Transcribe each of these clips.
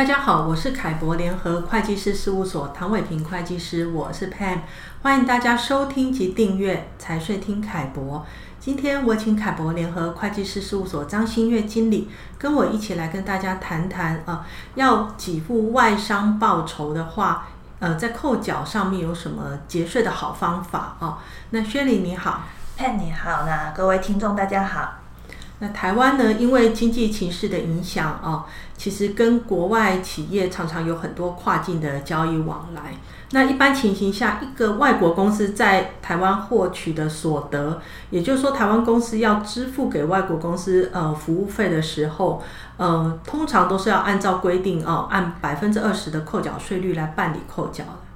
大家好，我是凯博联合会计师事务所唐伟平会计师，我是 Pam，欢迎大家收听及订阅财税听凯博。今天我请凯博联合会计师事务所张新月经理跟我一起来跟大家谈谈啊、要给付外商报酬的话，呃，在扣缴上面有什么节税的好方法啊、那薛丽你好，Pam 你好，那各位听众大家好。那台湾呢，因为经济情势的影响啊，其实跟国外企业常常有很多跨境的交易往来。那一般情形下，一个外国公司在台湾获取的所得，也就是说，台湾公司要支付给外国公司呃服务费的时候，呃，通常都是要按照规定哦，按百分之二十的扣缴税率来办理扣缴的。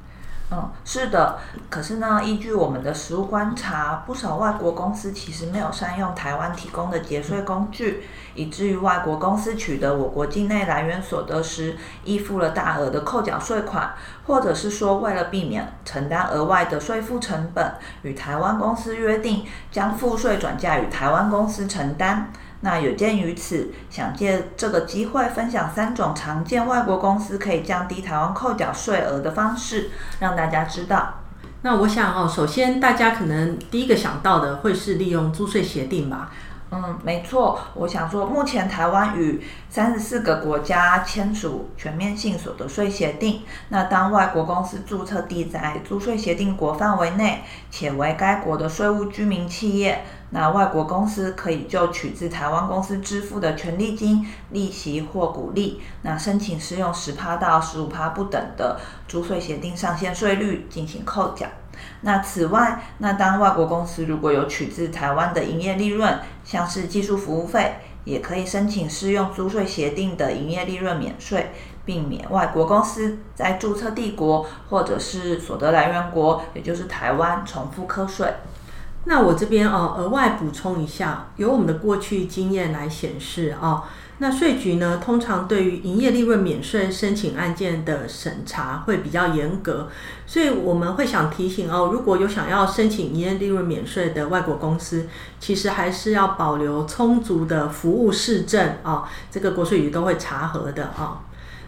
嗯，是的。可是呢，依据我们的实务观察，不少外国公司其实没有善用台湾提供的节税工具，以至于外国公司取得我国境内来源所得时，依付了大额的扣缴税款，或者是说为了避免承担额外的税负成本，与台湾公司约定将赋税转嫁与台湾公司承担。那有鉴于此，想借这个机会分享三种常见外国公司可以降低台湾扣缴税额的方式，让大家知道。那我想哦，首先大家可能第一个想到的会是利用租税协定吧。嗯，没错。我想说，目前台湾与三十四个国家签署全面性所得税协定。那当外国公司注册地在租税协定国范围内，且为该国的税务居民企业，那外国公司可以就取自台湾公司支付的权利金、利息或股利，那申请适用十趴到十五趴不等的租税协定上限税率进行扣缴。那此外，那当外国公司如果有取自台湾的营业利润，像是技术服务费，也可以申请适用租税协定的营业利润免税，避免外国公司在注册地国或者是所得来源国，也就是台湾重复课税。那我这边哦，额外补充一下，由我们的过去经验来显示哦。那税局呢，通常对于营业利润免税申请案件的审查会比较严格，所以我们会想提醒哦，如果有想要申请营业利润免税的外国公司，其实还是要保留充足的服务事证啊、这个国税局都会查核的啊、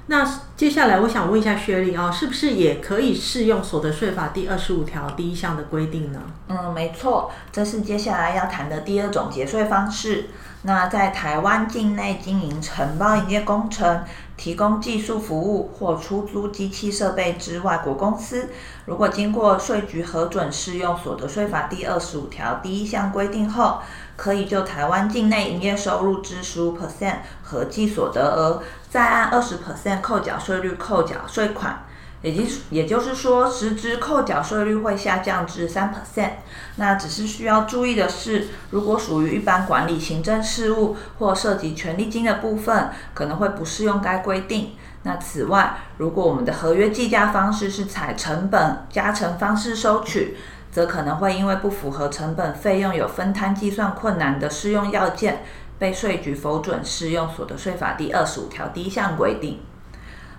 那接下来我想问一下薛丽啊，是不是也可以适用所得税法第二十五条第一项的规定呢？嗯，没错，这是接下来要谈的第二种节税方式。那在台湾境内经营承包营业工程、提供技术服务或出租机器设备之外国公司，如果经过税局核准适用所得税法第二十五条第一项规定后，可以就台湾境内营业收入之十五 percent 合计所得额，再按二十 percent 扣缴税率扣缴税款。也就是也就是说，实质扣缴税率会下降至三 percent。那只是需要注意的是，如果属于一般管理行政事务或涉及权利金的部分，可能会不适用该规定。那此外，如果我们的合约计价方式是采成本加成方式收取，则可能会因为不符合成本费用有分摊计算困难的适用要件，被税局否准适用所得税法第二十五条第一项规定。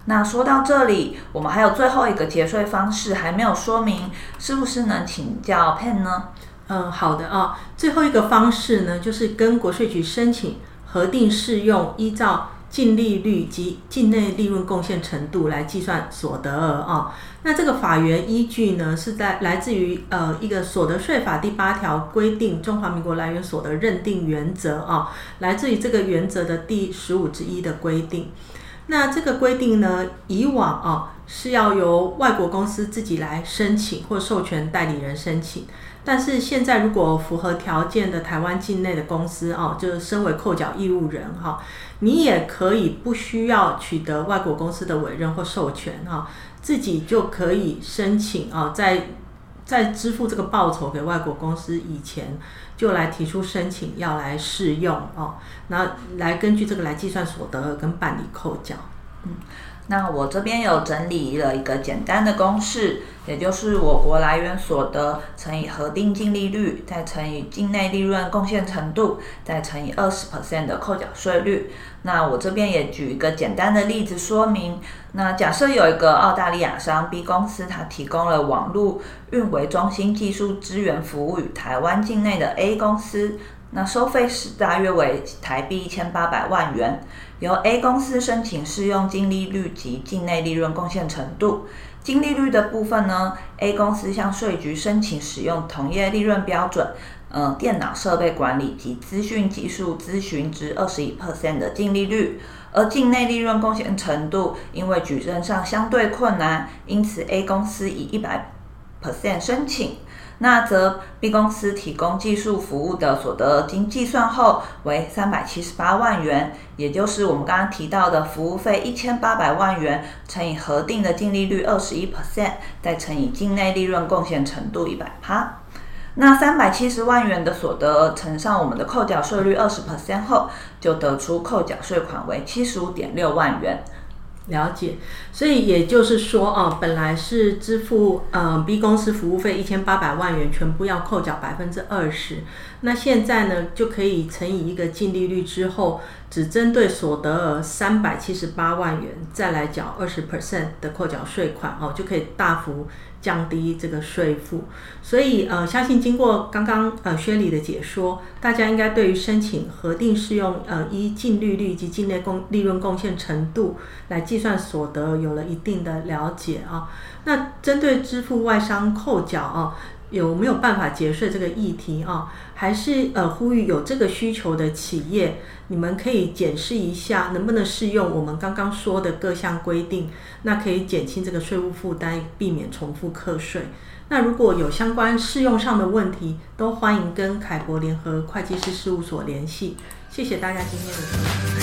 那说到这里，我们还有最后一个节税方式还没有说明，是不是能请教 Pam 呢？嗯，好的啊、最后一个方式呢，就是跟国税局申请核定适用依照净利率及境内利润贡献程度来计算所得额啊、那这个法源依据呢，是在来自于呃一个所得税法第八条规定中华民国来源所得认定原则啊、来自于这个原则的第十五之一的规定。那这个规定呢，以往啊是要由外国公司自己来申请或授权代理人申请，但是现在如果符合条件的台湾境内的公司啊，就是身为扣缴义务人哈，你也可以不需要取得外国公司的委任或授权哈，自己就可以申请啊，在在支付这个报酬给外国公司以前，就来提出申请要来试用哦，那来根据这个来计算所得跟办理扣缴。嗯，那我这边有整理了一个简单的公式，也就是我国来源所得乘以核定净利率，再乘以境内利润贡献程度，再乘以二十 percent 的扣缴税率。那我这边也举一个简单的例子说明。那假设有一个澳大利亚商 B 公司，它提供了网络运维中心技术支援服务与台湾境内的 A 公司。那收费是大约为台币一千八百万元，由 A 公司申请适用净利率及境内利润贡献程度。净利率的部分呢，A 公司向税局申请使用同业利润标准，呃，电脑设备管理及资讯技术咨询之二十一 percent 的净利率。而境内利润贡献程度，因为举证上相对困难，因此 A 公司以一百 percent 申请。那则 B 公司提供技术服务的所得经计算后为三百七十八万元，也就是我们刚刚提到的服务费一千八百万元乘以核定的净利率二十一 percent，再乘以境内利润贡献程度一百趴。那三百七十万元的所得乘上我们的扣缴税率二十 percent 后，就得出扣缴税款为七十五点六万元。了解，所以也就是说啊，本来是支付嗯 B 公司服务费一千八百万元，全部要扣缴百分之二十。那现在呢，就可以乘以一个净利率之后，只针对所得额三百七十八万元，再来缴二十 percent 的扣缴税款哦，就可以大幅降低这个税负。所以呃，相信经过刚刚呃薛理的解说，大家应该对于申请核定适用呃依净利率及境内贡利润贡献程度来计算所得有了一定的了解啊、那针对支付外商扣缴啊。有没有办法节税这个议题啊？还是呃呼吁有这个需求的企业，你们可以检视一下，能不能适用我们刚刚说的各项规定，那可以减轻这个税务负担，避免重复课税。那如果有相关适用上的问题，都欢迎跟凯博联合会计师事务所联系。谢谢大家今天的。